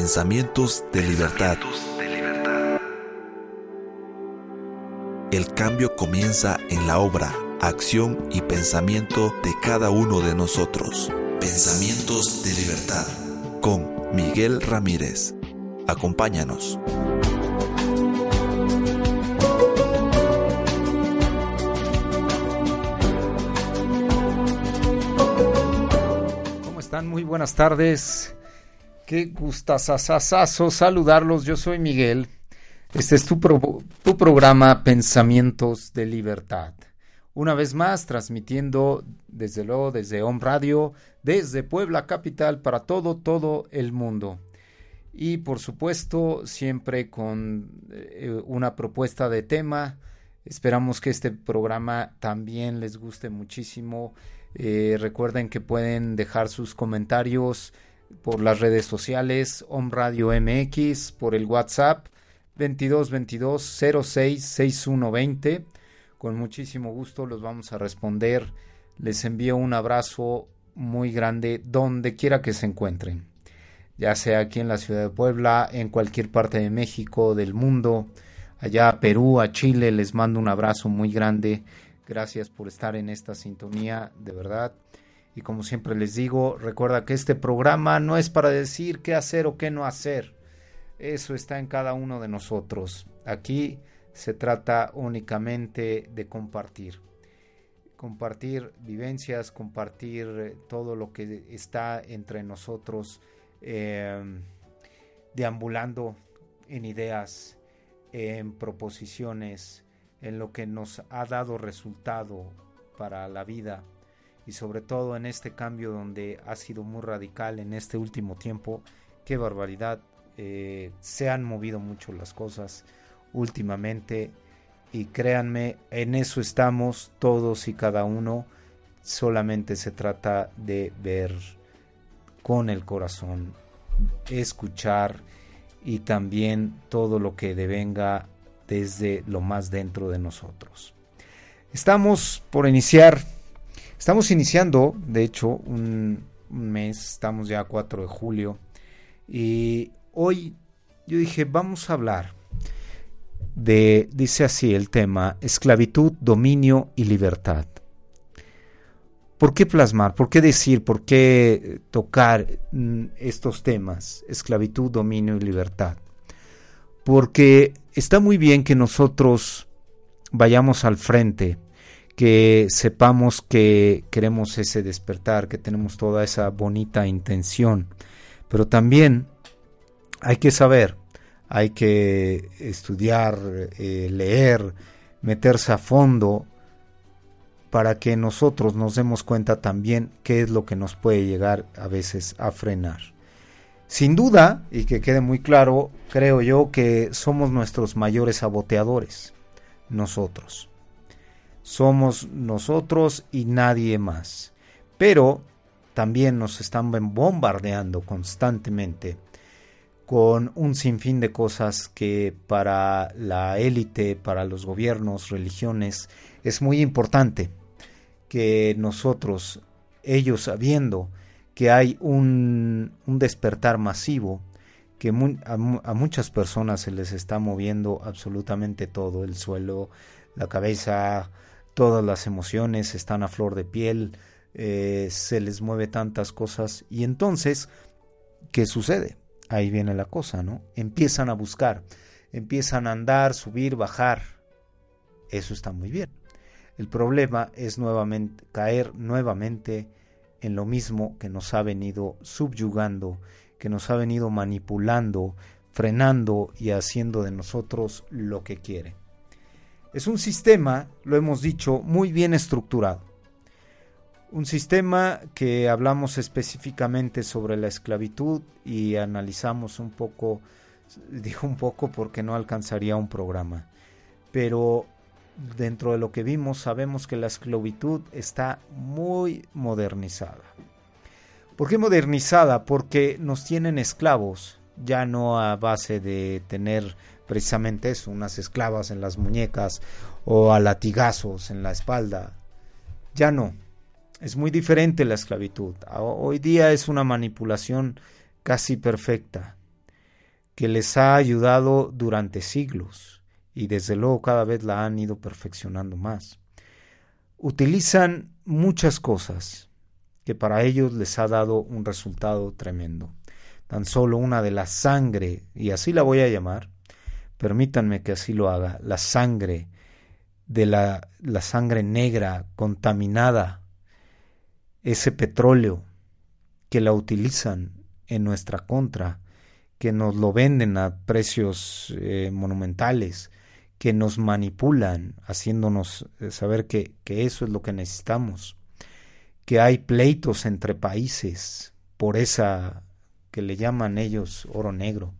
Pensamientos de libertad. El cambio comienza en la obra, acción y pensamiento de cada uno de nosotros. Pensamientos de libertad. Con Miguel Ramírez. Acompáñanos. ¿Cómo están? Muy buenas tardes. Qué gustazazazazo saludarlos. Yo soy Miguel. Este es tu, pro- tu programa Pensamientos de Libertad. Una vez más, transmitiendo desde luego desde Home Radio, desde Puebla Capital para todo, todo el mundo. Y por supuesto, siempre con eh, una propuesta de tema. Esperamos que este programa también les guste muchísimo. Eh, recuerden que pueden dejar sus comentarios por las redes sociales, Om Radio MX, por el WhatsApp 22 22 06 6120. Con muchísimo gusto los vamos a responder. Les envío un abrazo muy grande donde quiera que se encuentren, ya sea aquí en la ciudad de Puebla, en cualquier parte de México, del mundo, allá a Perú, a Chile, les mando un abrazo muy grande. Gracias por estar en esta sintonía, de verdad. Y como siempre les digo, recuerda que este programa no es para decir qué hacer o qué no hacer. Eso está en cada uno de nosotros. Aquí se trata únicamente de compartir. Compartir vivencias, compartir eh, todo lo que está entre nosotros, eh, deambulando en ideas, en proposiciones, en lo que nos ha dado resultado para la vida y sobre todo en este cambio donde ha sido muy radical en este último tiempo. Qué barbaridad. eh, se han movido mucho las cosas últimamente y créanme, en eso estamos todos y cada uno. Solamente se trata de ver con el corazón, escuchar y también todo lo que devenga desde lo más dentro de nosotros. Estamos por iniciar, estamos iniciando, de hecho, un, mes, estamos ya a 4 de julio, y hoy yo dije, vamos a hablar de, dice así el tema, esclavitud, dominio y libertad. ¿Por qué plasmar? ¿Por qué decir? ¿Por qué tocar mm, estos temas? Esclavitud, dominio y libertad. Porque está muy bien que nosotros vayamos al frente, que sepamos que queremos ese despertar, que tenemos toda esa bonita intención, pero también hay que saber, hay que estudiar, eh, leer, meterse a fondo para que nosotros nos demos cuenta también qué es lo que nos puede llegar a veces a frenar. Sin duda, y que quede muy claro, creo yo que somos nuestros mayores saboteadores, nosotros. Somos nosotros y nadie más. Pero también nos están bombardeando constantemente con un sinfín de cosas que para la élite, para los gobiernos, religiones, es muy importante que nosotros, ellos sabiendo que hay un, un despertar masivo, que a, muchas personas se les está moviendo absolutamente todo, el suelo, la cabeza, todas las emociones están a flor de piel, eh, se les mueve tantas cosas y entonces, ¿qué sucede? Ahí viene la cosa, ¿no? Empiezan a buscar, empiezan a andar, subir, bajar. Eso está muy bien. El problema es nuevamente caer nuevamente en lo mismo que nos ha venido subyugando, que nos ha venido manipulando, frenando y haciendo de nosotros lo que quiere. Es un sistema, lo hemos dicho, muy bien estructurado. Un sistema que hablamos específicamente sobre la esclavitud y analizamos un poco, digo un poco porque no alcanzaría un programa, pero dentro de lo que vimos sabemos que la esclavitud está muy modernizada. ¿Por qué modernizada? Porque nos tienen esclavos, ya no a base de tener precisamente eso, unas esclavas en las muñecas o a latigazos en la espalda. Ya no, es muy diferente la esclavitud. Hoy día es una manipulación casi perfecta que les ha ayudado durante siglos y desde luego cada vez la han ido perfeccionando más. Utilizan muchas cosas que para ellos les ha dado un resultado tremendo. Tan solo una de la sangre, y así la voy a llamar, permítanme que así lo haga, la sangre de la, la sangre negra contaminada ese petróleo que la utilizan en nuestra contra, que nos lo venden a precios eh, monumentales, que nos manipulan, haciéndonos eh, saber que, que eso es lo que necesitamos, que hay pleitos entre países por esa que le llaman ellos oro negro.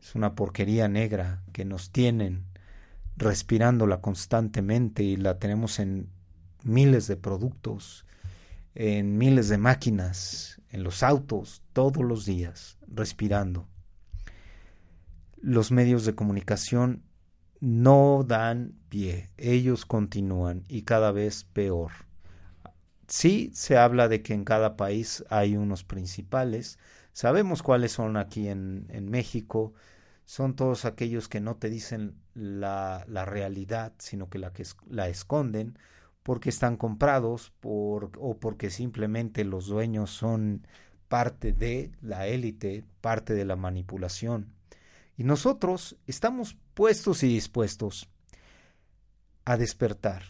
Es una porquería negra que nos tienen respirándola constantemente y la tenemos en miles de productos en miles de máquinas, en los autos, todos los días, respirando. Los medios de comunicación no dan pie, ellos continúan y cada vez peor. Sí se habla de que en cada país hay unos principales, sabemos cuáles son aquí en, en México, son todos aquellos que no te dicen la, la realidad, sino que la, que la esconden, porque están comprados por, o porque simplemente los dueños son parte de la élite, parte de la manipulación. Y nosotros estamos puestos y dispuestos a despertar.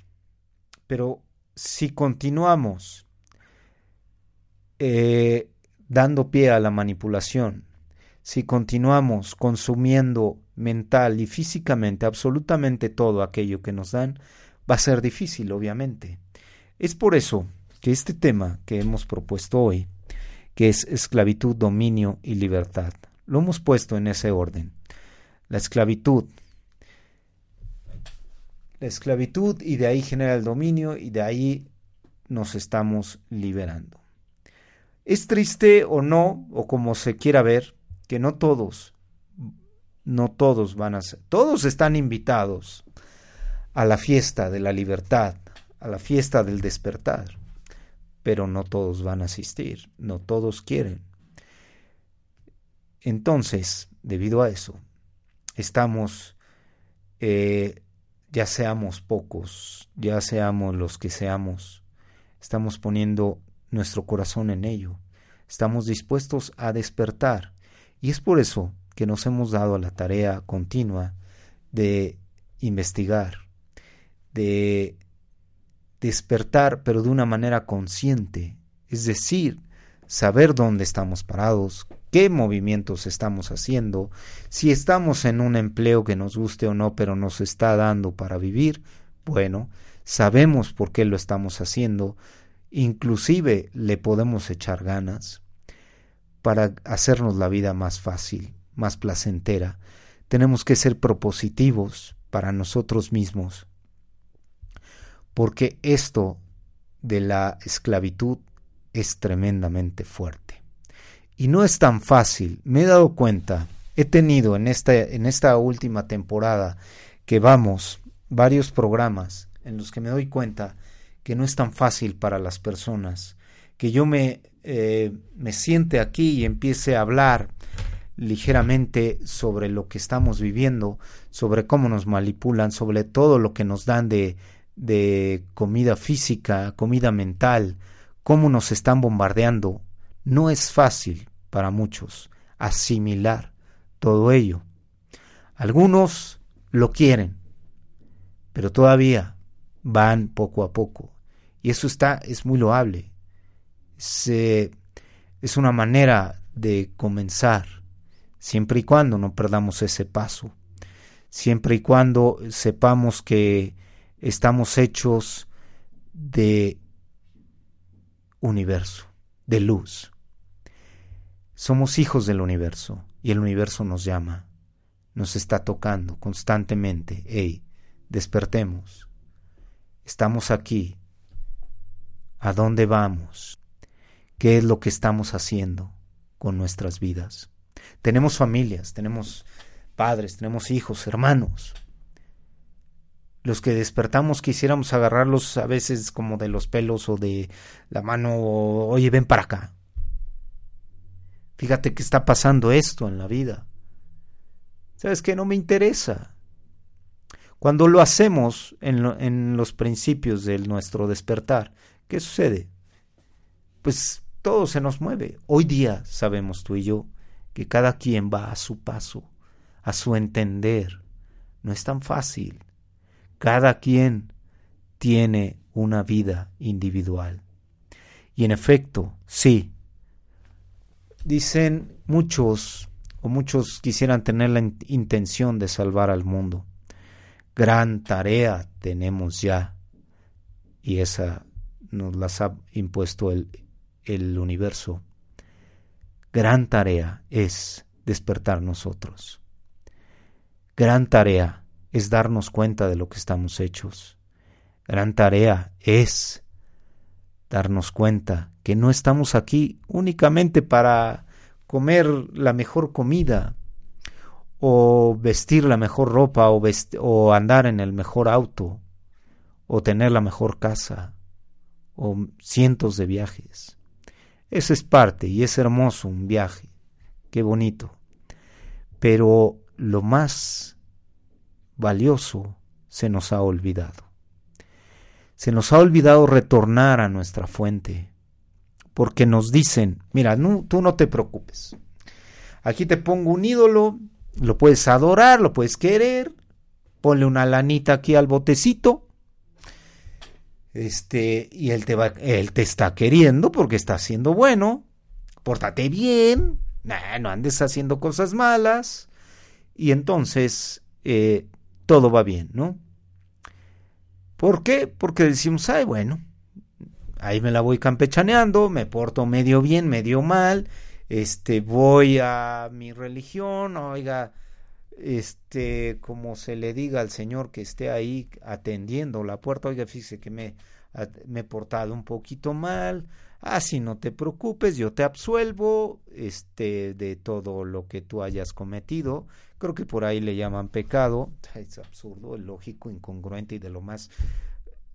Pero si continuamos eh, dando pie a la manipulación, si continuamos consumiendo mental y físicamente absolutamente todo aquello que nos dan, va a ser difícil, obviamente. Es por eso que este tema que hemos propuesto hoy, que es esclavitud, dominio y libertad, lo hemos puesto en ese orden. La esclavitud. La esclavitud y de ahí genera el dominio y de ahí nos estamos liberando. Es triste o no, o como se quiera ver, que no todos, no todos van a ser, todos están invitados a la fiesta de la libertad, a la fiesta del despertar. Pero no todos van a asistir, no todos quieren. Entonces, debido a eso, estamos, eh, ya seamos pocos, ya seamos los que seamos, estamos poniendo nuestro corazón en ello, estamos dispuestos a despertar. Y es por eso que nos hemos dado a la tarea continua de investigar, de despertar, pero de una manera consciente, es decir, saber dónde estamos parados, qué movimientos estamos haciendo, si estamos en un empleo que nos guste o no, pero nos está dando para vivir, bueno, sabemos por qué lo estamos haciendo, inclusive le podemos echar ganas para hacernos la vida más fácil, más placentera. Tenemos que ser propositivos para nosotros mismos porque esto de la esclavitud es tremendamente fuerte. Y no es tan fácil, me he dado cuenta, he tenido en esta, en esta última temporada que vamos varios programas en los que me doy cuenta que no es tan fácil para las personas, que yo me, eh, me siente aquí y empiece a hablar ligeramente sobre lo que estamos viviendo, sobre cómo nos manipulan, sobre todo lo que nos dan de, de comida física, comida mental, cómo nos están bombardeando, no es fácil para muchos asimilar todo ello. Algunos lo quieren, pero todavía van poco a poco. Y eso está, es muy loable. Se, es una manera de comenzar, siempre y cuando no perdamos ese paso, siempre y cuando sepamos que estamos hechos de universo, de luz. Somos hijos del universo y el universo nos llama, nos está tocando constantemente. Hey, despertemos. Estamos aquí. ¿A dónde vamos? ¿Qué es lo que estamos haciendo con nuestras vidas? Tenemos familias, tenemos padres, tenemos hijos, hermanos. Los que despertamos quisiéramos agarrarlos a veces como de los pelos o de la mano, oye, ven para acá. Fíjate que está pasando esto en la vida. ¿Sabes qué? No me interesa. Cuando lo hacemos en, en los principios de nuestro despertar, ¿qué sucede? Pues todo se nos mueve. Hoy día sabemos tú y yo que cada quien va a su paso, a su entender. No es tan fácil. Cada quien tiene una vida individual. Y en efecto, sí, Dicen muchos, o muchos quisieran tener la intención de salvar al mundo. Gran tarea tenemos ya, y esa nos las ha impuesto el, el universo. Gran tarea es despertar nosotros. Gran tarea es darnos cuenta de lo que estamos hechos. Gran tarea es darnos cuenta que no estamos aquí únicamente para comer la mejor comida o vestir la mejor ropa o, o andar en el mejor auto o tener la mejor casa o cientos de viajes. Eso es parte y es hermoso un viaje, qué bonito. Pero lo más valioso se nos ha olvidado. Se nos ha olvidado retornar a nuestra fuente, porque nos dicen, mira, tú no te preocupes. Aquí te pongo un ídolo, lo puedes adorar, lo puedes querer, ponle una lanita aquí al botecito. Este, y él te va, él te está queriendo porque está haciendo bueno. Pórtate bien, no andes haciendo cosas malas. Y entonces eh, todo va bien, ¿no? ¿Por qué? Porque decimos, ay, bueno, ahí me la voy campechaneando, me porto medio bien, medio mal, este, voy a mi religión, oiga, este, como se le diga al Señor que esté ahí atendiendo la puerta, oiga, fíjese que me, me he portado un poquito mal, así ah, no te preocupes, yo te absuelvo, este, de todo lo que tú hayas cometido, Creo que por ahí le llaman pecado. Es absurdo, lógico, incongruente y de lo más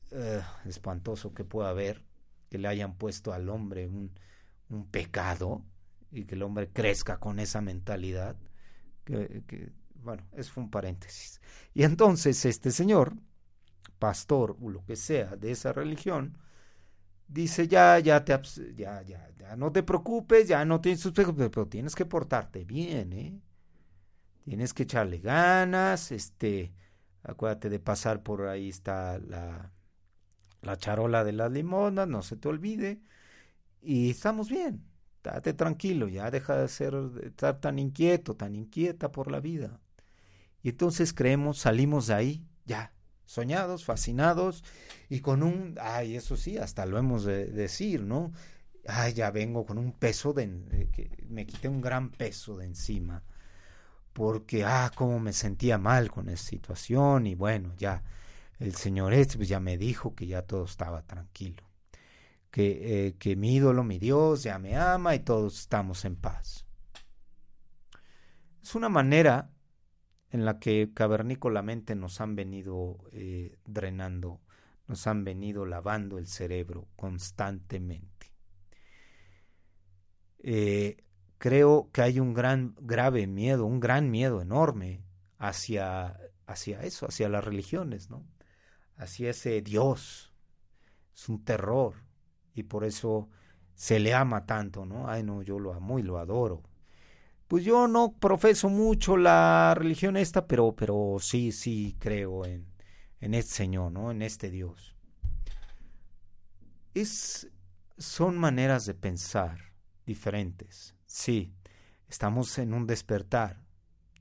eh, espantoso que pueda haber que le hayan puesto al hombre un, un, pecado y que el hombre crezca con esa mentalidad. Que, bueno, es un paréntesis. Y entonces este señor, pastor o lo que sea de esa religión, dice ya, ya te, ya, ya, ya no te preocupes, ya no tienes pero tienes que portarte bien, ¿eh? Tienes que echarle ganas, este, acuérdate de pasar por ahí está la, la charola de las limonas, no se te olvide. Y estamos bien, date tranquilo, ya deja de ser, de estar tan inquieto, tan inquieta por la vida. Y entonces creemos, salimos de ahí, ya, soñados, fascinados, y con un, ay, eso sí, hasta lo hemos de decir, ¿no? Ay, ya vengo con un peso de, que me quité un gran peso de encima porque, ah, cómo me sentía mal con esa situación y bueno, ya el señor este pues ya me dijo que ya todo estaba tranquilo, que, eh, que mi ídolo, mi Dios, ya me ama y todos estamos en paz. Es una manera en la que cavernícolamente nos han venido eh, drenando, nos han venido lavando el cerebro constantemente. Eh, creo que hay un gran, grave miedo, un gran miedo enorme hacia, hacia eso, hacia las religiones, ¿no? Hacia ese Dios. Es un terror y por eso se le ama tanto, ¿no? Ay, no, yo lo amo y lo adoro. Pues yo no profeso mucho la religión esta, pero, pero sí, sí creo en, en este Señor, ¿no? En este Dios. Es, son maneras de pensar diferentes. Sí, estamos en un despertar,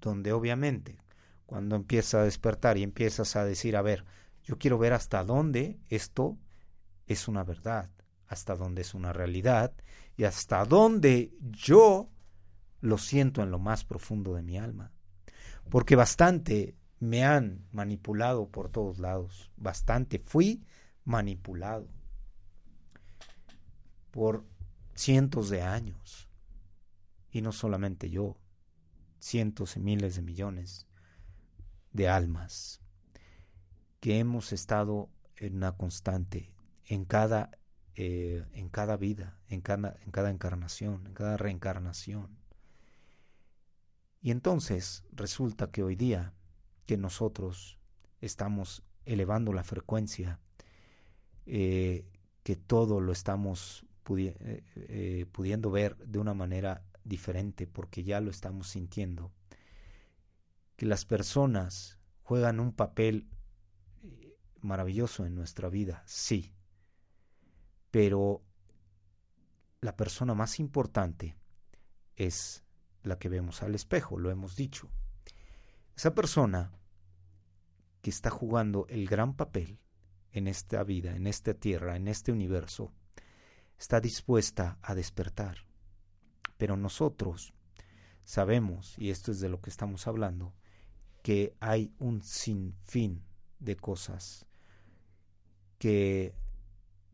donde obviamente cuando empieza a despertar y empiezas a decir, a ver, yo quiero ver hasta dónde esto es una verdad, hasta dónde es una realidad y hasta dónde yo lo siento en lo más profundo de mi alma. Porque bastante me han manipulado por todos lados, bastante fui manipulado por cientos de años. Y no solamente yo, cientos y miles de millones de almas que hemos estado en una constante en cada, eh, en cada vida, en cada, en cada encarnación, en cada reencarnación. Y entonces resulta que hoy día que nosotros estamos elevando la frecuencia, eh, que todo lo estamos eh, pudiendo ver de una manera diferente porque ya lo estamos sintiendo, que las personas juegan un papel maravilloso en nuestra vida, sí, pero la persona más importante es la que vemos al espejo, lo hemos dicho. Esa persona que está jugando el gran papel en esta vida, en esta tierra, en este universo, está dispuesta a despertar. Pero nosotros sabemos, y esto es de lo que estamos hablando, que hay un sinfín de cosas que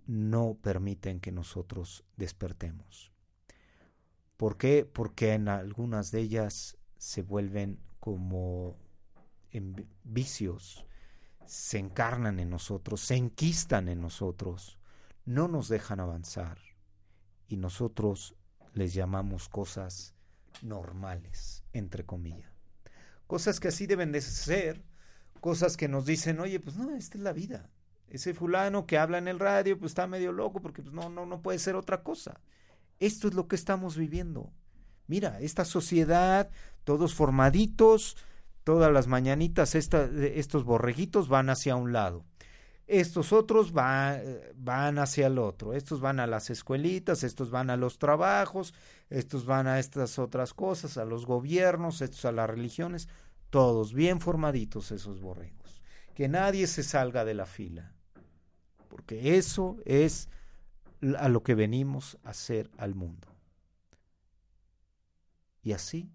no permiten que nosotros despertemos. ¿Por qué? Porque en algunas de ellas se vuelven como vicios, se encarnan en nosotros, se enquistan en nosotros, no nos dejan avanzar y nosotros les llamamos cosas normales, entre comillas. Cosas que así deben de ser, cosas que nos dicen, oye, pues no, esta es la vida, ese fulano que habla en el radio, pues está medio loco porque pues, no, no, no puede ser otra cosa. Esto es lo que estamos viviendo. Mira, esta sociedad, todos formaditos, todas las mañanitas, estos borreguitos van hacia un lado. Estos otros van hacia el otro. Estos van a las escuelitas, estos van a los trabajos, estos van a estas otras cosas, a los gobiernos, estos a las religiones. Todos bien formaditos esos borregos. Que nadie se salga de la fila porque eso es a lo que venimos a hacer al mundo. Y así,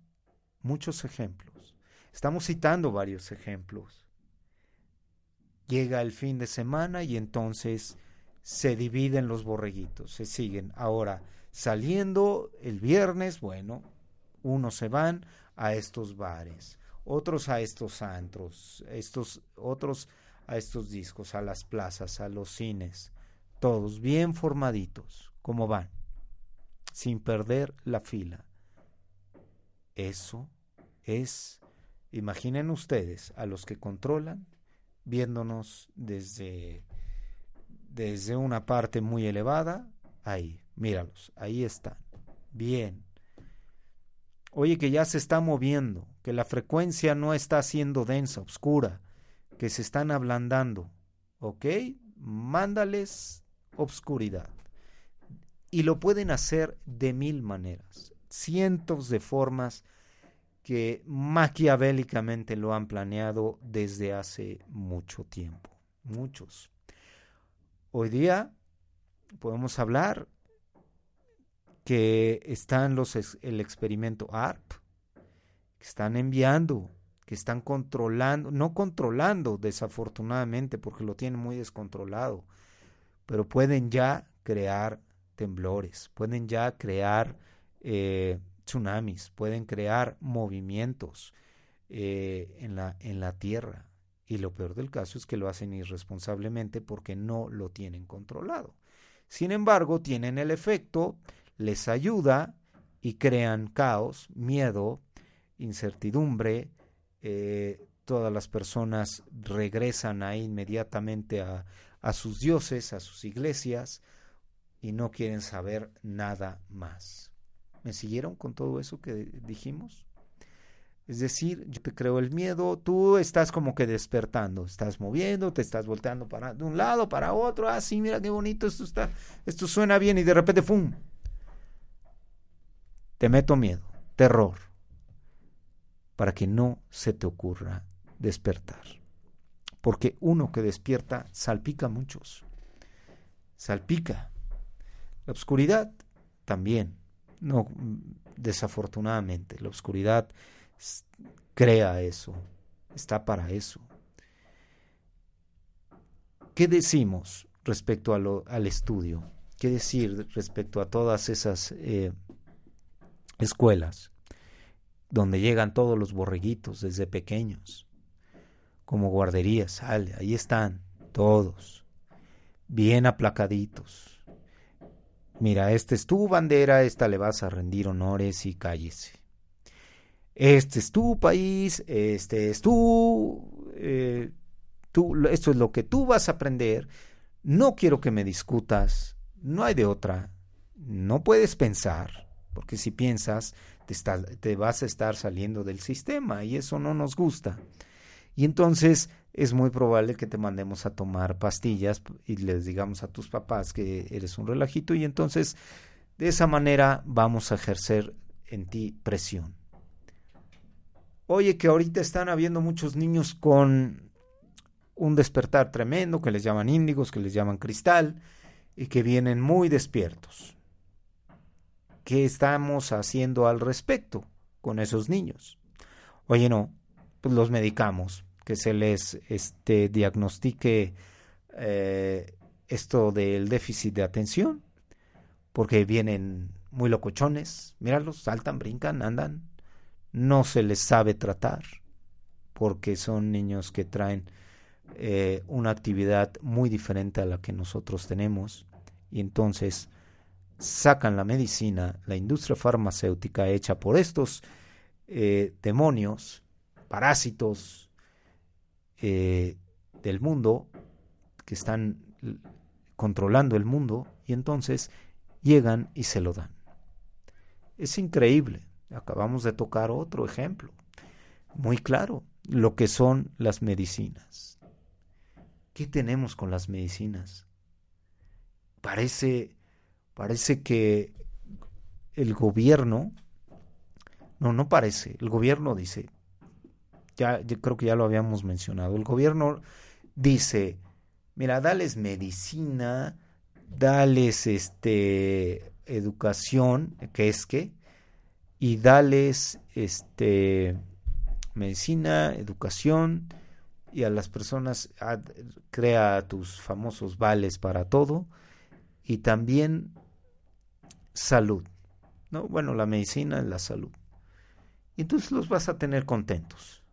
muchos ejemplos. Estamos citando varios ejemplos. Llega el fin de semana y entonces se dividen los borreguitos, se siguen. Ahora, saliendo el viernes, bueno, unos se van a estos bares, otros a estos antros, estos otros a estos discos, a las plazas, a los cines, todos bien formaditos, como van, sin perder la fila. Eso es, imaginen ustedes, a los que controlan, viéndonos desde, desde una parte muy elevada, ahí, míralos, ahí están, bien. Oye que ya se está moviendo, que la frecuencia no está siendo densa, oscura, que se están ablandando, ¿ok? Mándales obscuridad. Y lo pueden hacer de mil maneras, cientos de formas que maquiavélicamente lo han planeado desde hace mucho tiempo, muchos. Hoy día podemos hablar que están los el experimento ARP, que están enviando que están controlando, no controlando desafortunadamente porque lo tienen muy descontrolado, pero pueden ya crear temblores, pueden ya crear eh, tsunamis, pueden crear movimientos eh, en, la, en la tierra. Y lo peor del caso es que lo hacen irresponsablemente porque no lo tienen controlado. Sin embargo, tienen el efecto, les ayuda y crean caos, miedo, incertidumbre, eh, todas las personas regresan ahí inmediatamente a, a sus dioses, a sus iglesias, y no quieren saber nada más. ¿Me siguieron con todo eso que dijimos? Es decir, yo te creo el miedo, tú estás como que despertando, estás moviendo, te estás volteando para de un lado para otro, ah, sí, mira qué bonito esto está, esto suena bien y de repente ¡fum! Te meto miedo, terror, para que no se te ocurra despertar. Porque uno que despierta salpica a muchos. Salpica. La oscuridad también. No, desafortunadamente, la oscuridad crea eso, está para eso. ¿Qué decimos respecto al estudio? ¿Qué decir respecto a todas esas eh, escuelas donde llegan todos los borreguitos desde pequeños, como guarderías, sale, ahí están todos, bien aplacaditos. Mira, esta es tu bandera, esta le vas a rendir honores y cállese. Este es tu país, este es tu, eh, tú, esto es lo que tú vas a aprender. No quiero que me discutas, no hay de otra. No puedes pensar, porque si piensas, te vas a estar saliendo del sistema y eso no nos gusta. Y entonces es muy probable que te mandemos a tomar pastillas y les digamos a tus papás que eres un relajito y entonces de esa manera vamos a ejercer en ti presión. Oye, que ahorita están habiendo muchos niños con un despertar tremendo, que les llaman índigos, que les llaman cristal, y que vienen muy despiertos. ¿Qué estamos haciendo al respecto con esos niños? Oye, no, pues los medicamos, que se les este, diagnostique eh, esto del déficit de atención, porque vienen muy locochones, míralos, saltan, brincan, andan, no se les sabe tratar porque son niños que traen eh, una actividad muy diferente a la que nosotros tenemos. Y entonces sacan la medicina, la industria farmacéutica hecha por estos eh, demonios, parásitos eh, del mundo que están controlando el mundo y entonces llegan y se lo dan. Es increíble. Acabamos de tocar otro ejemplo, muy claro, lo que son las medicinas. ¿Qué tenemos con las medicinas? Parece, parece que el gobierno, no, no parece, el gobierno dice, ya creo que ya lo habíamos mencionado, el gobierno dice, mira, dales medicina, dales este educación, que es que y dales este medicina, educación y a las personas crea tus famosos vales para todo y también salud. ¿no? Bueno, la medicina es la salud. Y entonces los vas a tener contentos.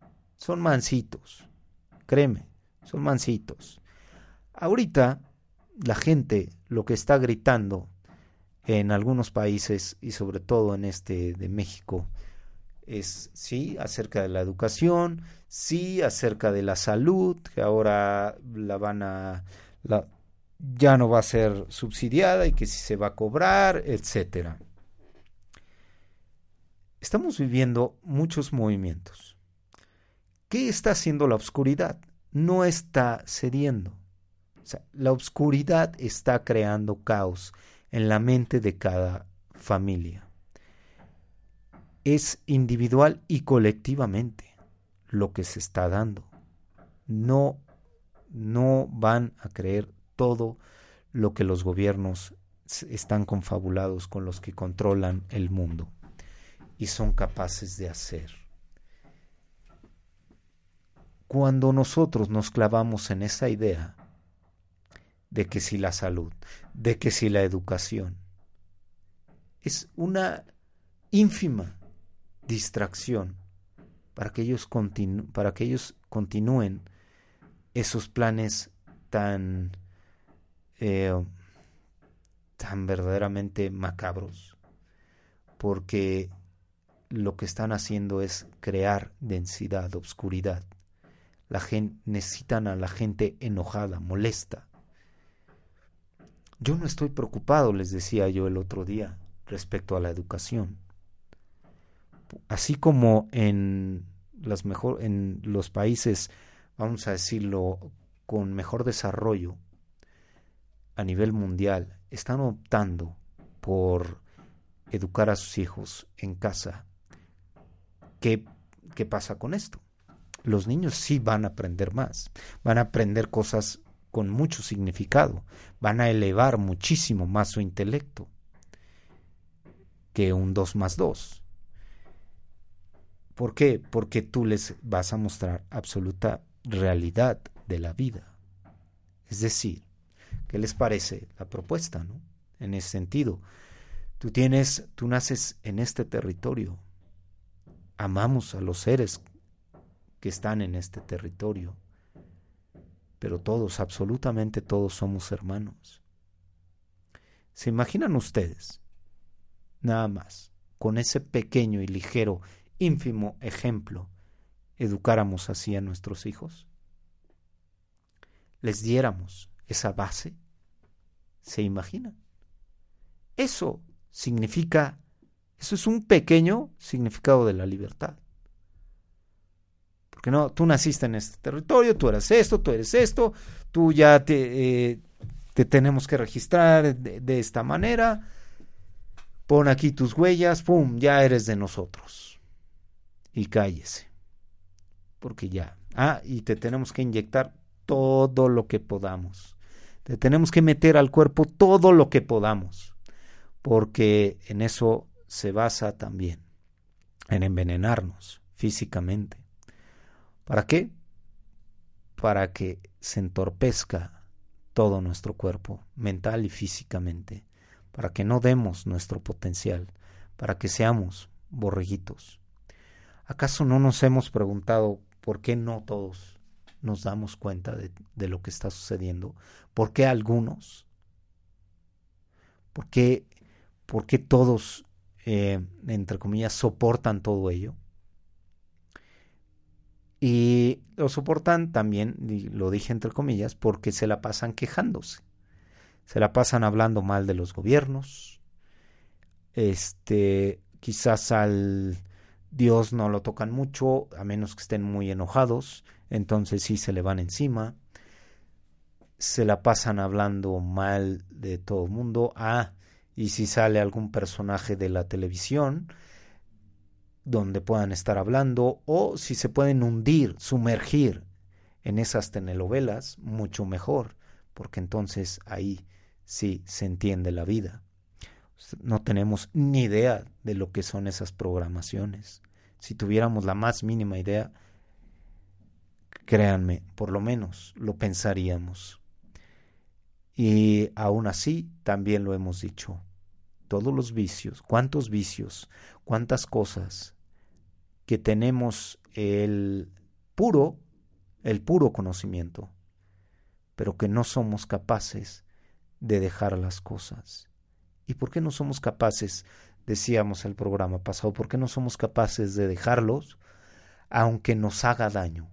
Son mansitos, créeme, son mansitos. Ahorita la gente lo que está gritando en algunos países y sobre todo en este de México es sí acerca de la educación, sí acerca de la salud, que ahora la van a la, ya no va a ser subsidiada y que si se va a cobrar, etcétera. Estamos viviendo muchos movimientos. ¿Qué está haciendo la oscuridad? No está cediendo. La oscuridad está creando caos en la mente de cada familia. Es individual y colectivamente lo que se está dando. No, no van a creer todo lo que los gobiernos están confabulados con los que controlan el mundo y son capaces de hacer. Cuando nosotros nos clavamos en esa idea, de que si la salud, de que si la educación. Es una ínfima distracción para que ellos, para que ellos continúen esos planes tan, eh, tan verdaderamente macabros, porque lo que están haciendo es crear densidad, obscuridad. La gente, necesitan a la gente enojada, molesta, yo no estoy preocupado, les decía yo el otro día, respecto a la educación. Así como en, los países, vamos a decirlo, con mejor desarrollo a nivel mundial, están optando por educar a sus hijos en casa. ¿Qué, qué pasa con esto? Los niños sí van a aprender más, van a aprender cosas con mucho significado, van a elevar muchísimo más su intelecto que un 2 más 2. ¿Por qué? Porque tú les vas a mostrar absoluta realidad de la vida. Es decir, ¿qué les parece la propuesta, no? En ese sentido, tú tienes, tú naces en este territorio. Amamos a los seres que están en este territorio. Pero todos, absolutamente todos somos hermanos. ¿Se imaginan ustedes? Nada más, con ese pequeño y ligero ínfimo ejemplo educáramos así a nuestros hijos? ¿Les diéramos esa base? ¿Se imaginan? Eso significa, eso es un pequeño significado de la libertad. Porque no, tú naciste en este territorio, tú eres esto, tú eres esto, tú ya te, eh, te tenemos que registrar de, de esta manera, pon aquí tus huellas, pum, ya eres de nosotros y cállese. Porque ya. Ah, y te tenemos que inyectar todo lo que podamos. Te tenemos que meter al cuerpo todo lo que podamos. Porque en eso se basa también. En envenenarnos físicamente. ¿Para qué? Para que se entorpezca todo nuestro cuerpo, mental y físicamente. Para que no demos nuestro potencial. Para que seamos borreguitos ¿Acaso no nos hemos preguntado por qué no todos nos damos cuenta de, lo que está sucediendo? ¿Por qué algunos? ¿Por qué, por qué todos, eh, entre comillas, soportan todo ello? Y lo soportan también, lo dije entre comillas, porque se la pasan quejándose. Se la pasan hablando mal de los gobiernos. Este, quizás al Dios no lo tocan mucho, a menos que estén muy enojados, entonces sí se le van encima. Se la pasan hablando mal de todo el mundo. Ah, y si sale algún personaje de la televisión donde puedan estar hablando, o si se pueden hundir, sumergir en esas telenovelas, mucho mejor, porque entonces ahí sí se entiende la vida no tenemos ni idea de lo que son esas programaciones. Si tuviéramos la más mínima idea, créanme, por lo menos lo pensaríamos. Y aún así, también lo hemos dicho, todos los vicios, cuántos vicios, cuántas cosas que tenemos el puro, el puro conocimiento, pero que no somos capaces de dejar las cosas. ¿Y por qué no somos capaces, decíamos el programa pasado, por qué no somos capaces de dejarlos aunque nos haga daño?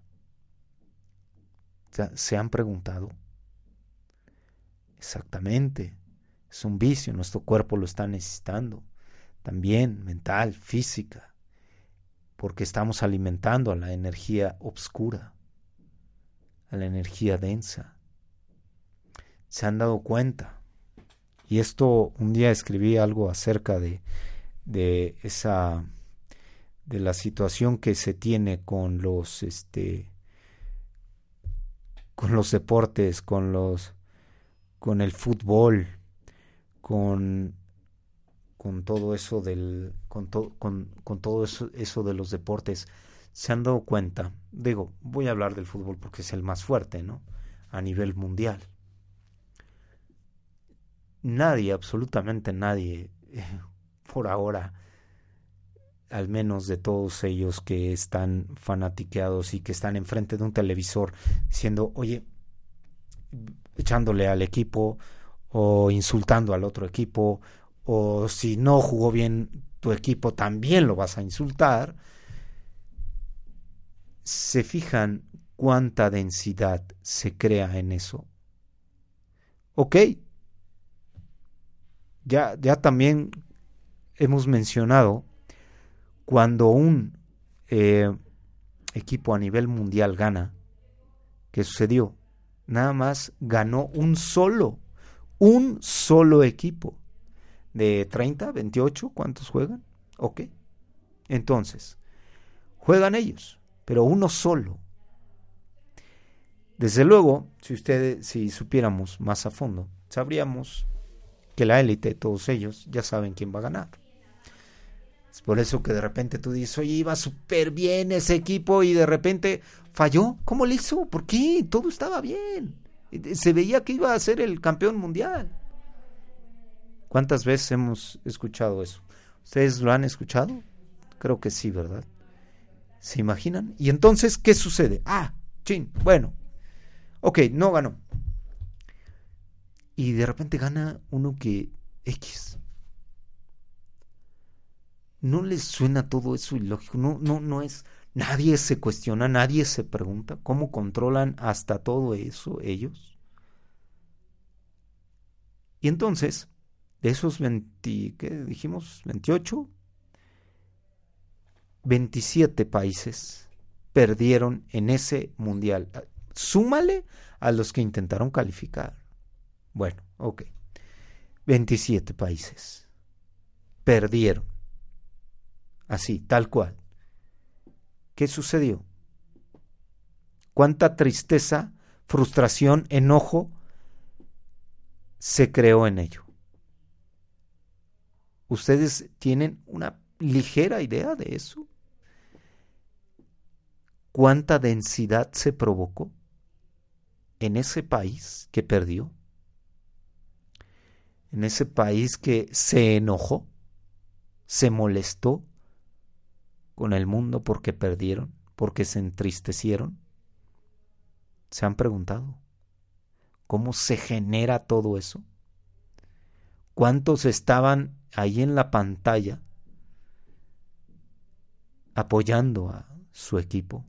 ¿Se han preguntado? Exactamente. Es un vicio, nuestro cuerpo lo está necesitando. También mental, física. Porque estamos alimentando a la energía obscura, a la energía densa. ¿Se han dado cuenta? Y esto un día escribí algo acerca de, de esa de la situación que se tiene con los este con los deportes, con los con el fútbol, con con todo eso del con, con, con todo eso, eso de los deportes se han dado cuenta digo voy a hablar del fútbol porque es el más fuerte no a nivel mundial. Nadie, absolutamente nadie, por ahora, al menos de todos ellos que están fanatiqueados y que están enfrente de un televisor diciendo, oye, echándole al equipo o insultando al otro equipo o si no jugó bien tu equipo también lo vas a insultar, se fijan cuánta densidad se crea en eso. Ok, ya, ya también hemos mencionado cuando un eh, equipo a nivel mundial gana, ¿qué sucedió? Nada más ganó un solo, un solo equipo. De 30, 28, ¿cuántos juegan? Ok. Entonces, juegan ellos, pero uno solo. Desde luego, si ustedes, si supiéramos más a fondo, sabríamos que la élite, todos ellos, ya saben quién va a ganar. Es por eso que de repente tú dices, oye, iba súper bien ese equipo y de repente falló. ¿Cómo le hizo? ¿Por qué? Todo estaba bien. Se veía que iba a ser el campeón mundial. ¿Cuántas veces hemos escuchado eso? ¿Ustedes lo han escuchado? Creo que sí, ¿verdad? ¿Se imaginan? Y entonces, ¿qué sucede? Ah, chin, bueno. Ok, no ganó. Y de repente gana uno que X. ¿No les suena todo eso ilógico? No, no, no es. Nadie se cuestiona, nadie se pregunta cómo controlan hasta todo eso ellos. Y entonces, de esos 20, ¿qué dijimos? 28, 27 países perdieron en ese mundial. Súmale a los que intentaron calificar. Bueno, ok. 27 países perdieron. Así, tal cual. ¿Qué sucedió? ¿Cuánta tristeza, frustración, enojo se creó en ello? ¿Ustedes tienen una ligera idea de eso? ¿Cuánta densidad se provocó en ese país que perdió? En ese país que se enojó, se molestó, con el mundo porque perdieron, porque se entristecieron? ¿Se han preguntado cómo se genera todo eso? ¿Cuántos estaban ahí en la pantalla apoyando a su equipo?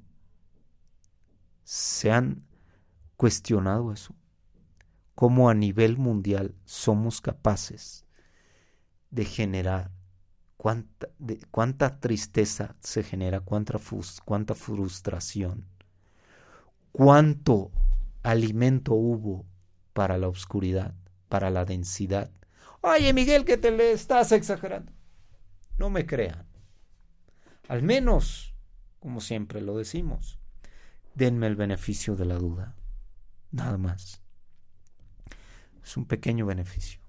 ¿Se han cuestionado eso? ¿Cómo a nivel mundial somos capaces de generar cuánta, cuánta tristeza se genera, cuánta, cuánta frustración, cuánto alimento hubo para la oscuridad, para la densidad. Oye, Miguel, que te le estás exagerando. No me crean. Al menos, como siempre lo decimos, denme el beneficio de la duda. Nada más. Es un pequeño beneficio.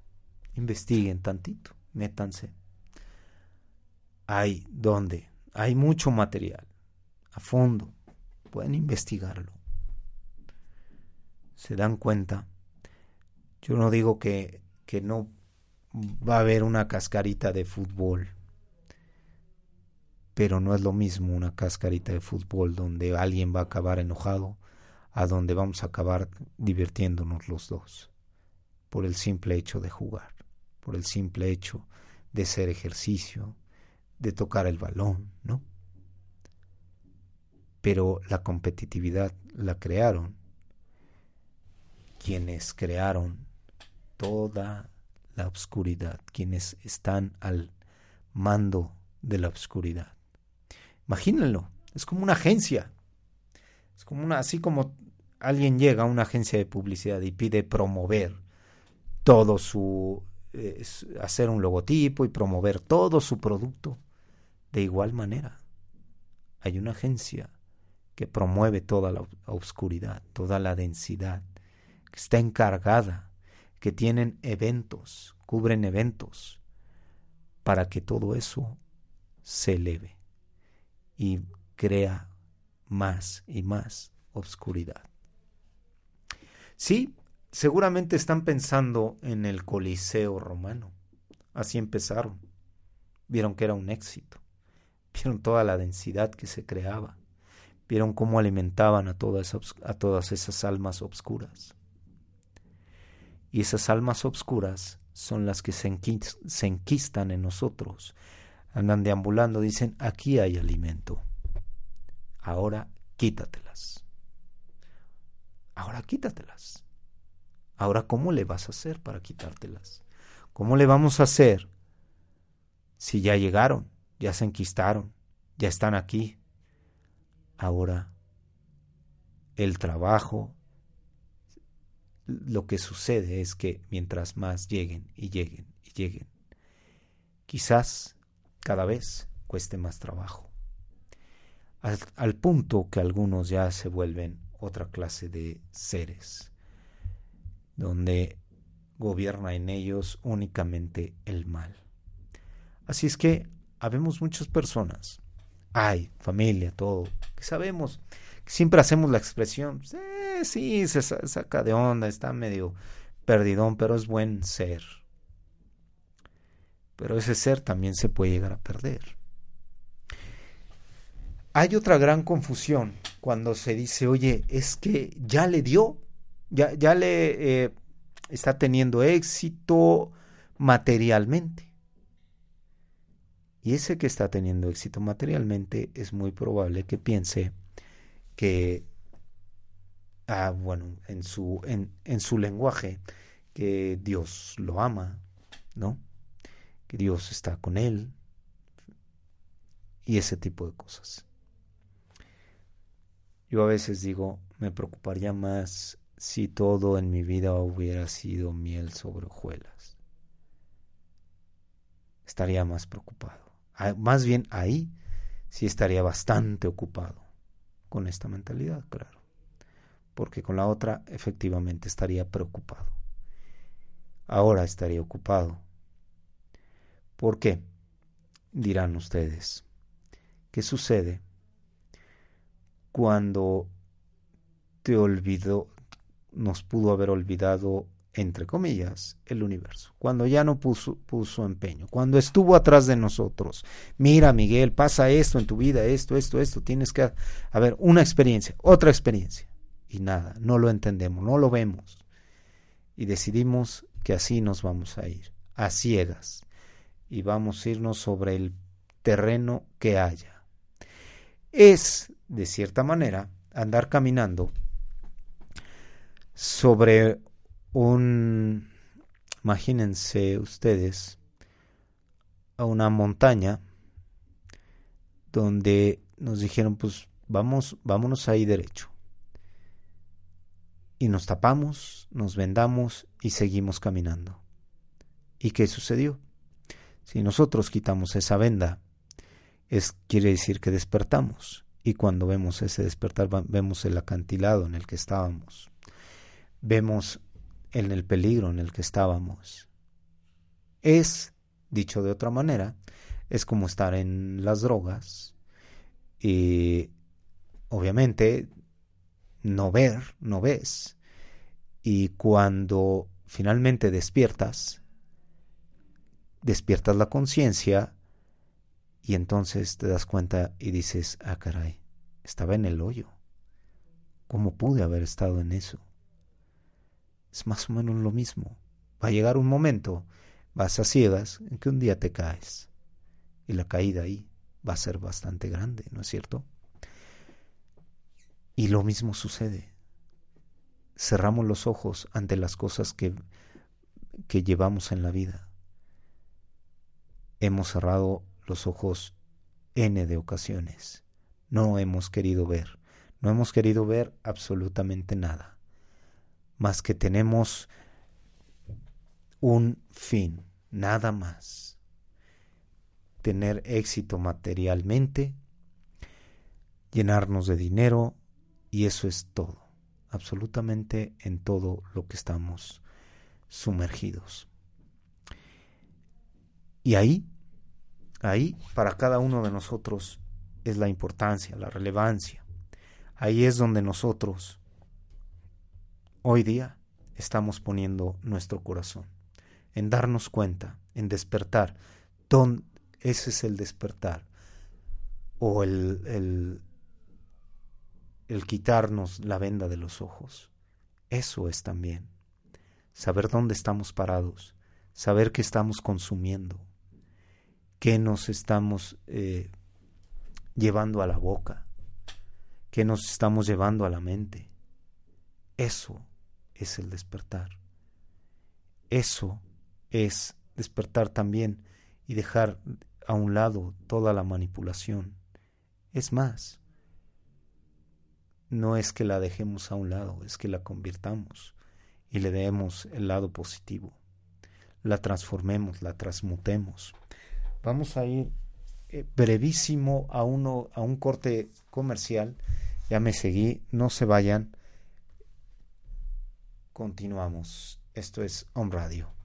Investiguen tantito, métanse hay donde hay mucho material a fondo, pueden investigarlo. Se dan cuenta. Yo no digo que, que no va a haber una cascarita de fútbol, pero no es lo mismo una cascarita de fútbol donde alguien va a acabar enojado a donde vamos a acabar divirtiéndonos los dos, por el simple hecho de jugar, por el simple hecho de hacer ejercicio, de tocar el balón, ¿no? Pero la competitividad la crearon quienes crearon toda la oscuridad, quienes están al mando de la oscuridad. Imagínenlo, es como una agencia. Es como una, así como alguien llega a una agencia de publicidad y pide promover todo su, eh, hacer un logotipo y promover todo su producto. De igual manera, hay una agencia que promueve toda la oscuridad, toda la densidad, que está encargada, que tienen eventos, cubren eventos, para que todo eso se eleve y crea más y más oscuridad. Sí, seguramente están pensando en el Coliseo romano. Así empezaron. Vieron que era un éxito vieron toda la densidad que se creaba, vieron cómo alimentaban a todas, a todas esas almas obscuras. Y esas almas obscuras son las que se, enquistan en nosotros, andan deambulando, dicen, aquí hay alimento, ahora quítatelas, ahora quítatelas. Ahora, ¿cómo le vas a hacer para quitártelas? ¿Cómo le vamos a hacer si ya llegaron? ya se enquistaron, ya están aquí. Ahora el trabajo, lo que sucede es que mientras más lleguen y lleguen y lleguen, quizás cada vez cueste más trabajo. Al, punto que algunos ya se vuelven otra clase de seres, donde gobierna en ellos únicamente el mal. Así es que habemos muchas personas, hay familia, todo, que sabemos, siempre hacemos la expresión, sí, se saca de onda, está medio perdidón, pero es buen ser. Pero ese ser también se puede llegar a perder. Hay otra gran confusión cuando se dice, oye, es que ya le dio, ya, ya le eh, está teniendo éxito materialmente. Y ese que está teniendo éxito materialmente es muy probable que piense que, ah, bueno, en su, en, en su lenguaje, que Dios lo ama, ¿no? Que Dios está con él y ese tipo de cosas. Yo a veces digo, me preocuparía más si todo en mi vida hubiera sido miel sobre hojuelas. Estaría más preocupado. Ah, más bien ahí sí estaría bastante ocupado con esta mentalidad, claro. Porque con la otra efectivamente estaría preocupado. Ahora estaría ocupado. ¿Por qué? Dirán ustedes. ¿Qué sucede? cuando te olvidó, nos pudo haber olvidado, entre comillas, el universo, cuando ya no puso, puso empeño, cuando estuvo atrás de nosotros. Mira, Miguel, pasa esto en tu vida, esto, esto, esto, tienes que, a ver, una experiencia, otra experiencia. Y nada, no lo entendemos, no lo vemos. Y decidimos que así nos vamos a ir, a ciegas, y vamos a irnos sobre el terreno que haya. Es de cierta manera, andar caminando sobre un, imagínense ustedes, a una montaña donde nos dijeron, pues vamos, vámonos ahí derecho. Y nos tapamos, nos vendamos y seguimos caminando. ¿Y qué sucedió? Si nosotros quitamos esa venda, es, quiere decir que despertamos y cuando vemos ese despertar vemos el acantilado en el que estábamos, vemos en el peligro en el que estábamos. Es, dicho de otra manera, es como estar en las drogas y obviamente no ver, no ves. Y cuando finalmente despiertas, despiertas la conciencia, y entonces te das cuenta y dices, ah, caray, estaba en el hoyo. ¿Cómo pude haber estado en eso? Es más o menos lo mismo. Va a llegar un momento, vas a ciegas, en que un día te caes. Y la caída ahí va a ser bastante grande, ¿no es cierto? Y lo mismo sucede. Cerramos los ojos ante las cosas que, que llevamos en la vida. Hemos cerrado los ojos n de ocasiones. No hemos querido ver, no hemos querido ver absolutamente nada, más que tenemos un fin, nada más. Tener éxito materialmente, llenarnos de dinero, y eso es todo, absolutamente en todo lo que estamos sumergidos. Y ahí Ahí para cada uno de nosotros es la importancia, la relevancia. Ahí es donde nosotros hoy día estamos poniendo nuestro corazón, en darnos cuenta, en despertar. Don, ese es el despertar. O el, el, el quitarnos la venda de los ojos. Eso es también. Saber dónde estamos parados, saber qué estamos consumiendo, qué nos estamos eh, llevando a la boca, qué nos estamos llevando a la mente. Eso es el despertar. Eso es despertar también y dejar a un lado toda la manipulación. Es más, no es que la dejemos a un lado, es que la convirtamos y le demos el lado positivo. La transformemos, la transmutemos. Vamos a ir eh, brevísimo a, uno, a un corte comercial Ya me seguí, no se vayan. Continuamos. Esto es Home Radio.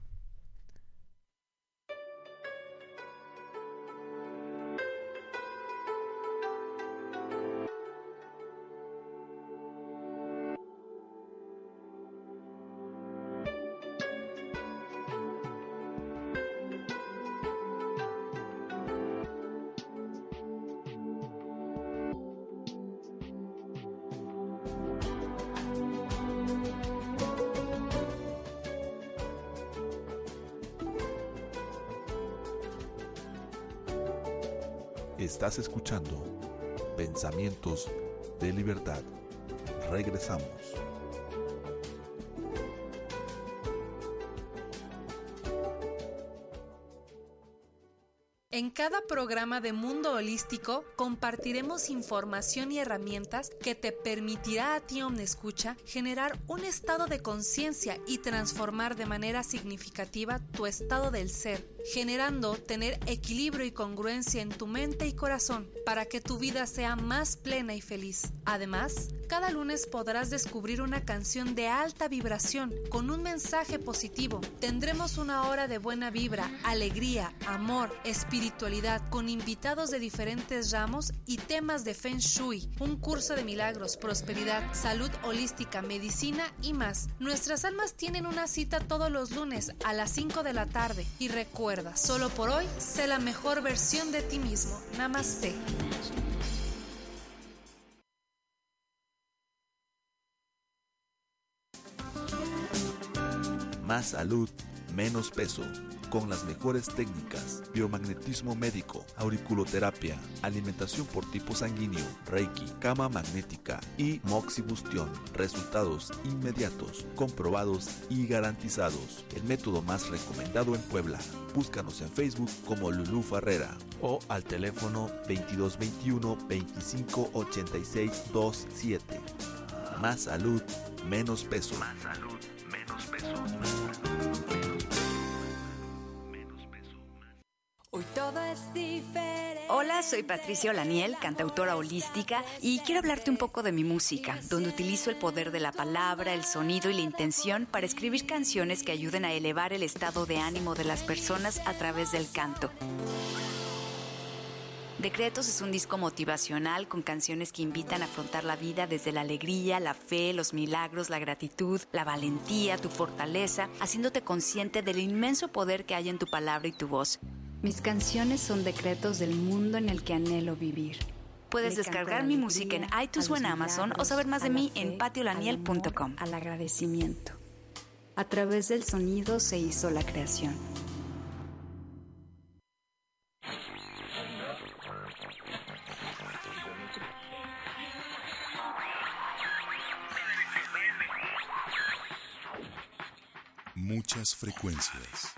De Libertad. Regresamos. En cada programa de Mundo Holístico compartiremos información y herramientas que te permitirá a ti, Omnescucha, generar un estado de conciencia y transformar de manera significativa tu estado del ser, generando tener equilibrio y congruencia en tu mente y corazón para que tu vida sea más plena y feliz. Además, cada lunes podrás descubrir una canción de alta vibración con un mensaje positivo. Tendremos una hora de buena vibra, alegría, amor, espiritualidad con invitados de diferentes ramos y temas de Feng Shui, un curso de milagros, prosperidad, salud holística, medicina y más. Nuestras almas tienen una cita todos los lunes a las 5 de la tarde y recuerda, solo por hoy, sé la mejor versión de ti mismo. Namaste. Más salud, menos peso. Con las mejores técnicas, biomagnetismo médico, auriculoterapia, alimentación por tipo sanguíneo, reiki, cama magnética y moxibustión. Resultados inmediatos, comprobados y garantizados. El método más recomendado en Puebla. Búscanos en Facebook como Lulú Farrera o al teléfono 2221 2586 27. Más salud, menos peso. Más salud, menos peso. Hola, soy Patricia Olaniel, cantautora holística, y quiero hablarte un poco de mi música, donde utilizo el poder de la palabra, el sonido y la intención para escribir canciones que ayuden a elevar el estado de ánimo de las personas a través del canto. Decretos es un disco motivacional con canciones que invitan a afrontar la vida desde la alegría, la fe, los milagros, la gratitud, la valentía, tu fortaleza, haciéndote consciente del inmenso poder que hay en tu palabra y tu voz. Mis canciones son decretos del mundo en el que anhelo vivir. Puedes Le descargar mi música en iTunes o en Amazon o saber más de mí fe, en patiolaniel.com. Al agradecimiento. A través del sonido se hizo la creación. Muchas frecuencias.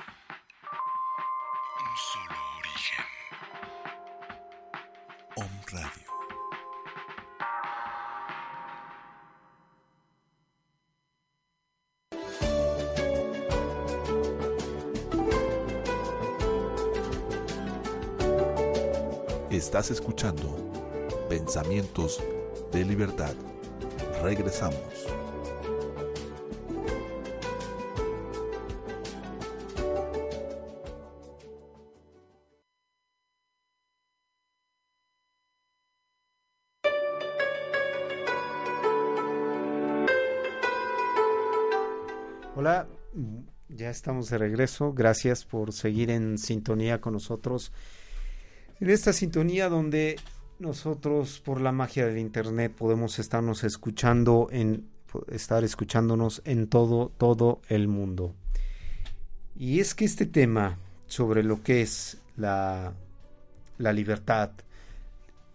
Estás escuchando Pensamientos de Libertad. Regresamos. Hola, ya estamos de regreso. Gracias por seguir en sintonía con nosotros. En esta sintonía donde nosotros por la magia del internet podemos estarnos escuchando en estar escuchándonos en todo todo el mundo. Y es que este tema sobre lo que es la la libertad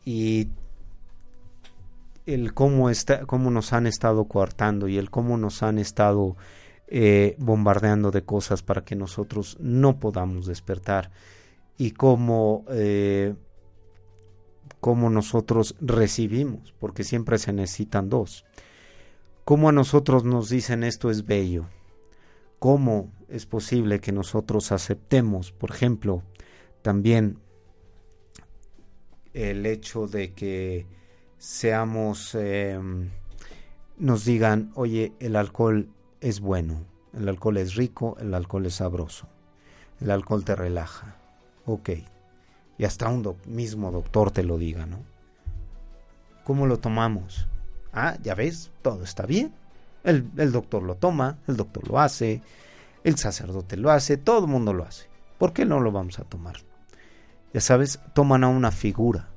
y el cómo está cómo nos han estado coartando y el cómo nos han estado eh, bombardeando de cosas para que nosotros no podamos despertar y cómo, eh, cómo nosotros recibimos, porque siempre se necesitan dos. Cómo a nosotros nos dicen esto es bello. Cómo es posible que nosotros aceptemos, por ejemplo, también el hecho de que seamos, em, nos digan, oye, el alcohol es bueno, el alcohol es rico, el alcohol es sabroso, el alcohol te relaja, ok, y hasta un mismo doctor te lo diga, ¿no? ¿Cómo lo tomamos? Ah, ya ves, todo está bien. El, el, doctor lo toma, el doctor lo hace, el sacerdote lo hace, todo el mundo lo hace. ¿Por qué no lo vamos a tomar? Ya sabes, toman a una figura.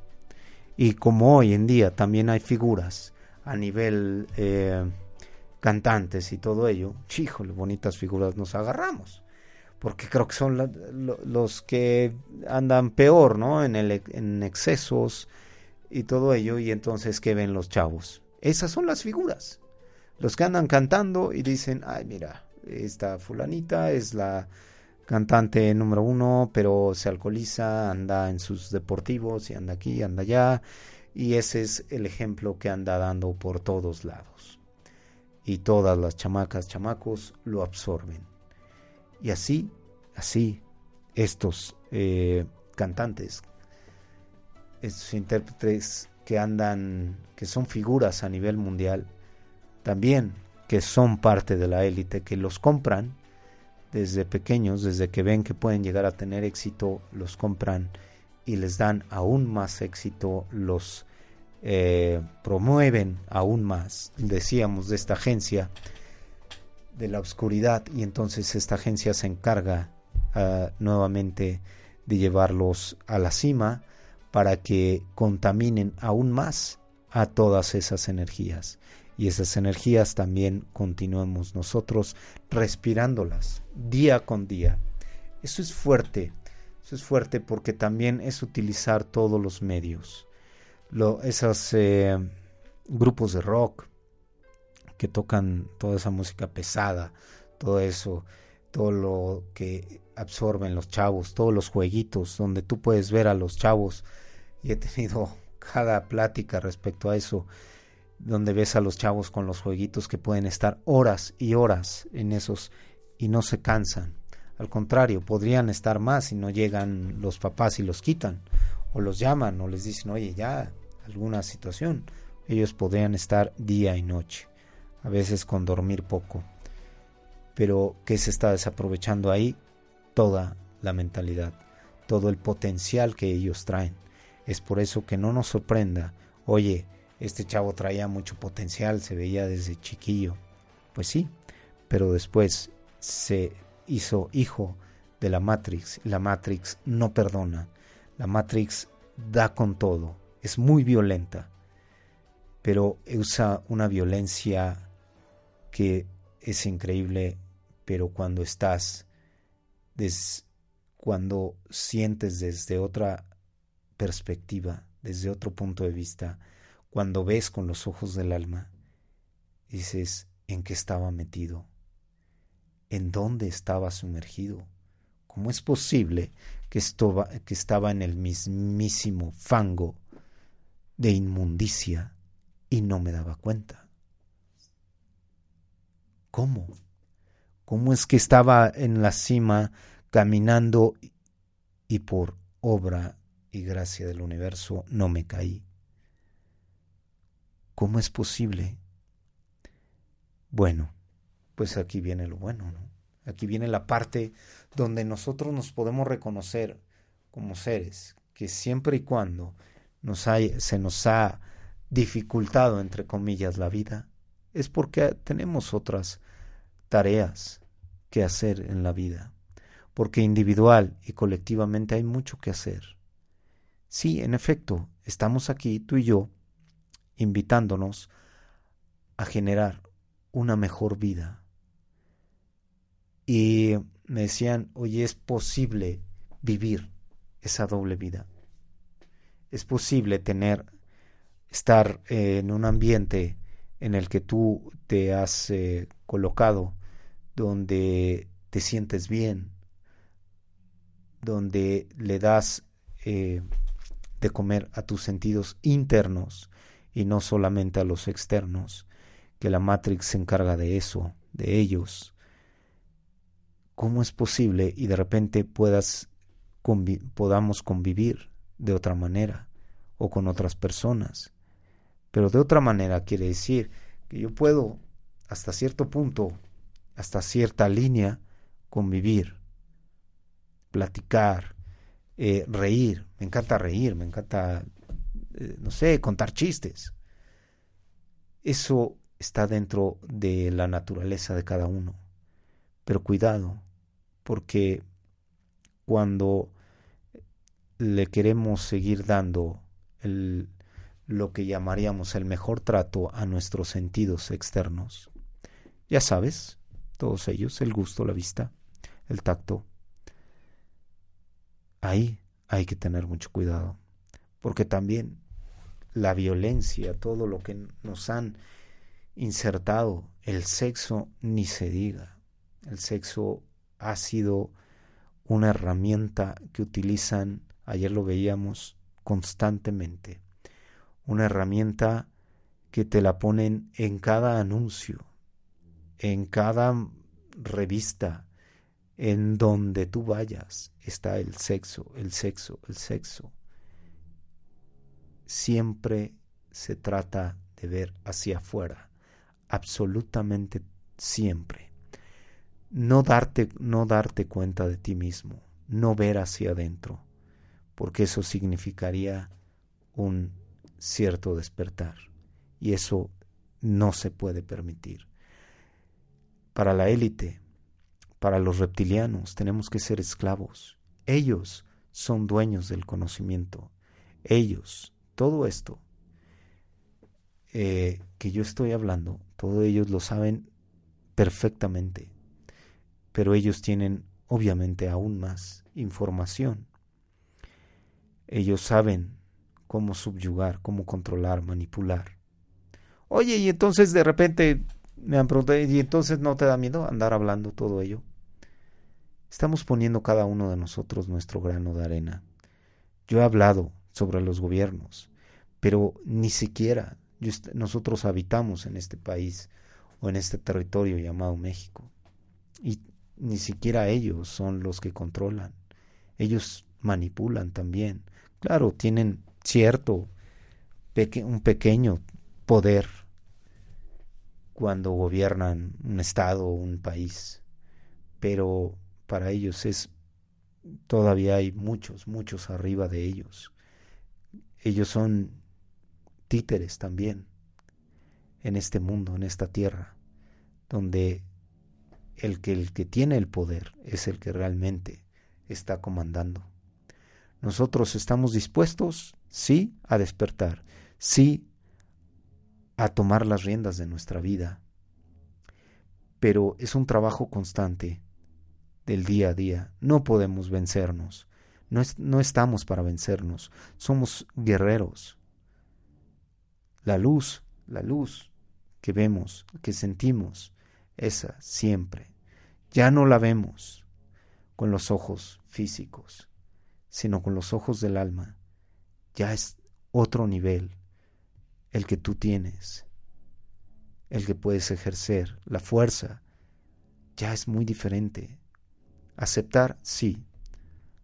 Y como hoy en día también hay figuras a nivel eh, cantantes y todo ello, híjole, bonitas figuras nos agarramos. Porque creo que son los que andan peor, ¿no? En, el, en excesos y todo ello. Y entonces, ¿qué ven los chavos? Esas son las figuras. Los que andan cantando y dicen, ay, mira, esta fulanita es la cantante número uno, pero se alcoholiza, anda en sus deportivos y anda aquí, anda allá. Y ese es el ejemplo que anda dando por todos lados. Y todas las chamacas, chamacos lo absorben. Y así, así, estos eh, cantantes, estos intérpretes que andan, que son figuras a nivel mundial, también que son parte de la élite, que los compran desde pequeños, desde que ven que pueden llegar a tener éxito, los compran y les dan aún más éxito, los eh, promueven aún más. Decíamos de esta agencia de la oscuridad y entonces esta agencia se encarga uh, nuevamente de llevarlos a la cima para que contaminen aún más a todas esas energías y esas energías también continuemos nosotros respirándolas día con día. Eso es fuerte, eso es fuerte porque también es utilizar todos los medios. Lo, esos eh, grupos de rock que tocan toda esa música pesada, todo eso, todo lo que absorben los chavos, todos los jueguitos donde tú puedes ver a los chavos y he tenido cada plática respecto a eso donde ves a los chavos con los jueguitos que pueden estar horas y horas en esos y no se cansan. Al contrario, podrían estar más y no llegan los papás y los quitan o los llaman o les dicen, oye, ya, alguna situación. Ellos podrían estar día y noche, a veces con dormir poco. Pero ¿qué se está desaprovechando ahí? Toda la mentalidad, todo el potencial que ellos traen. Es por eso que no nos sorprenda, oye, este chavo traía mucho potencial, se veía desde chiquillo. Pues sí, pero después se hizo hijo de la Matrix. La Matrix no perdona. La Matrix da con todo. Es muy violenta. Pero usa una violencia que es increíble. Pero cuando estás, cuando sientes desde otra perspectiva, desde otro punto de vista, cuando ves con los ojos del alma, dices, ¿en qué estaba metido? ¿En dónde estaba sumergido? ¿Cómo es posible que, que estaba en el mismísimo fango de inmundicia y no me daba cuenta? ¿Cómo? ¿Cómo es que estaba en la cima caminando y por obra y gracia del universo no me caí? ¿Cómo es posible? Bueno, pues aquí viene lo bueno, ¿no? Aquí viene la parte donde nosotros nos podemos reconocer como seres que siempre y cuando nos se nos ha dificultado, entre comillas, la vida, es porque tenemos otras tareas que hacer en la vida, porque individual y colectivamente hay mucho que hacer. Sí, en efecto, estamos aquí, tú y yo, invitándonos a generar una mejor vida. Y me decían, oye, es posible vivir esa doble vida. Es posible tener, estar en un ambiente en el que tú te has eh, colocado, donde te sientes bien, donde le das eh, de comer a tus sentidos internos y no solamente a los externos, que la Matrix se encarga de eso, de ellos. ¿Cómo es posible y de repente puedas podamos convivir de otra manera o con otras personas? Pero de otra manera quiere decir que yo puedo hasta cierto punto, hasta cierta línea, convivir, platicar, eh, reír. Me encanta reír, me encanta, eh, no sé, contar chistes. Eso está dentro de la naturaleza de cada uno. Pero cuidado, porque cuando le queremos seguir dando el, lo que llamaríamos el mejor trato a nuestros sentidos externos, ya sabes, todos ellos, el gusto, la vista, el tacto, ahí hay que tener mucho cuidado, porque también la violencia, todo lo que nos han insertado, el sexo ni se diga, el sexo ha sido una herramienta que utilizan, ayer lo veíamos constantemente, una herramienta que te la ponen en cada anuncio, en cada revista, en donde tú vayas, está el sexo, el sexo, el sexo. Siempre se trata de ver hacia afuera, absolutamente siempre. No darte, no darte cuenta de ti mismo, no ver hacia adentro, porque eso significaría un cierto despertar, y eso no se puede permitir. Para la élite, para los reptilianos, tenemos que ser esclavos. Ellos son dueños del conocimiento. Ellos, todo esto eh, que yo estoy hablando, todos ellos lo saben perfectamente, pero ellos tienen obviamente aún más información. Ellos saben cómo subyugar, cómo controlar, manipular. Oye, y entonces de repente me han preguntado, ¿y entonces no te da miedo andar hablando todo ello? Estamos poniendo cada uno de nosotros nuestro grano de arena. Yo he hablado sobre los gobiernos, pero ni siquiera nosotros habitamos en este país o en este territorio llamado México. Y ni siquiera ellos son los que controlan. Ellos manipulan también. Claro, tienen cierto, un pequeño poder cuando gobiernan un estado o un país, pero para ellos es todavía hay muchos, muchos arriba de ellos. Ellos son títeres también en este mundo, en esta tierra, donde el que, el que tiene el poder es el que realmente está comandando. Nosotros estamos dispuestos, sí, a despertar, sí, a tomar las riendas de nuestra vida. Pero es un trabajo constante del día a día. No podemos vencernos. No, no estamos para vencernos. Somos guerreros. La luz, la luz que vemos, que sentimos, esa siempre. Ya no la vemos con los ojos físicos, sino con los ojos del alma. Ya es otro nivel el que tú tienes, el que puedes ejercer, la fuerza, ya es muy diferente. Aceptar, sí,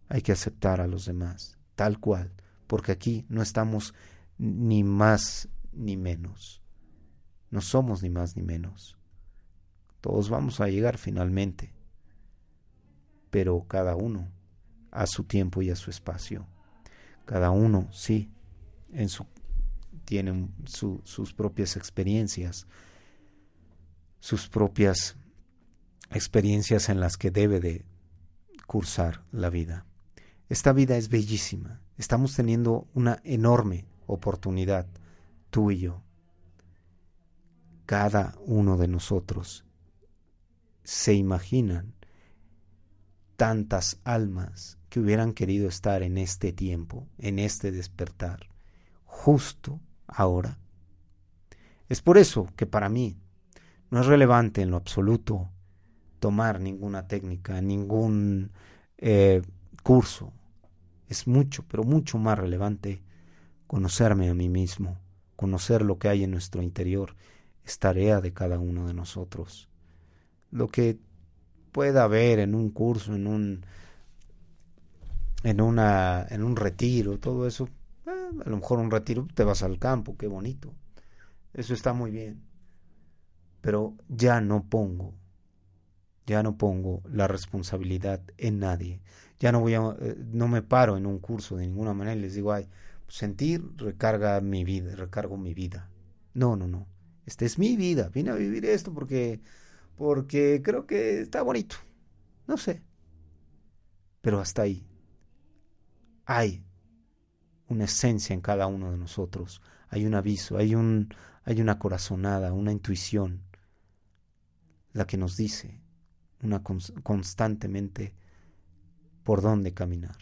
hay que aceptar a los demás, tal cual, porque aquí no estamos ni más ni menos, no somos ni más ni menos. Todos vamos a llegar finalmente, pero cada uno a su tiempo y a su espacio. Cada uno, sí, en su tienen sus propias experiencias, sus propias experiencias en las que debe de cursar la vida. Esta vida es bellísima. Estamos teniendo una enorme oportunidad, tú y yo. Cada uno de nosotros se imaginan tantas almas que hubieran querido estar en este tiempo, en este despertar, justo ahora. Es por eso que para mí no es relevante en lo absoluto tomar ninguna técnica, ningún eh, curso. Es mucho, pero mucho más relevante conocerme a mí mismo, conocer lo que hay en nuestro interior. Es tarea de cada uno de nosotros. Lo que pueda haber en un curso, en un en una en un retiro, todo eso a lo mejor un retiro te vas al campo, qué bonito. Eso está muy bien. Pero ya no pongo, ya no pongo la responsabilidad en nadie. Ya no voy a, eh, no me paro en un curso de ninguna manera y les digo, ay, sentir recarga mi vida, recargo mi vida. No, no, no. Esta es mi vida. Vine a vivir esto porque, porque creo que está bonito. No sé. Pero hasta ahí. Hay una esencia en cada uno de nosotros. Hay un aviso, hay, un, hay una corazonada, una intuición, la que nos dice una constantemente por dónde caminar.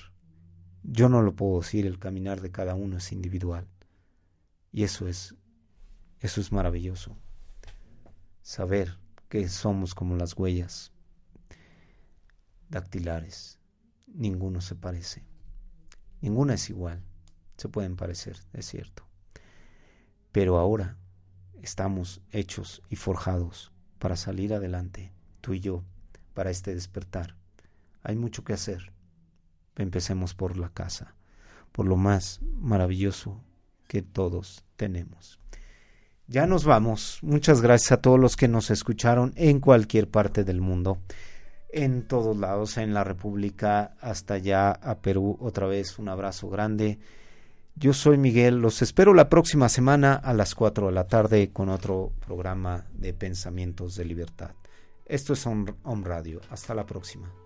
Yo no lo puedo decir, el caminar de cada uno es individual. Y eso es eso es maravilloso. Saber que somos como las huellas dactilares. Ninguno se parece. Ninguna es igual. Se pueden parecer, es cierto. Pero ahora estamos hechos y forjados para salir adelante, tú y yo, para este despertar. Hay mucho que hacer. Empecemos por la casa, por lo más maravilloso que todos tenemos. Ya nos vamos. Muchas gracias a todos los que nos escucharon en cualquier parte del mundo, en todos lados, en la República, hasta allá a Perú. Otra vez un abrazo grande. Yo soy Miguel, los espero la próxima semana a las 4 de la tarde con otro programa de Pensamientos de Libertad. Esto es Home Radio. Hasta la próxima.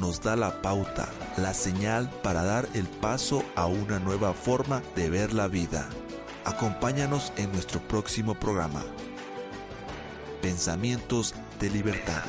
Nos da la pauta, la señal para dar el paso a una nueva forma de ver la vida. Acompáñanos en nuestro próximo programa. Pensamientos de libertad.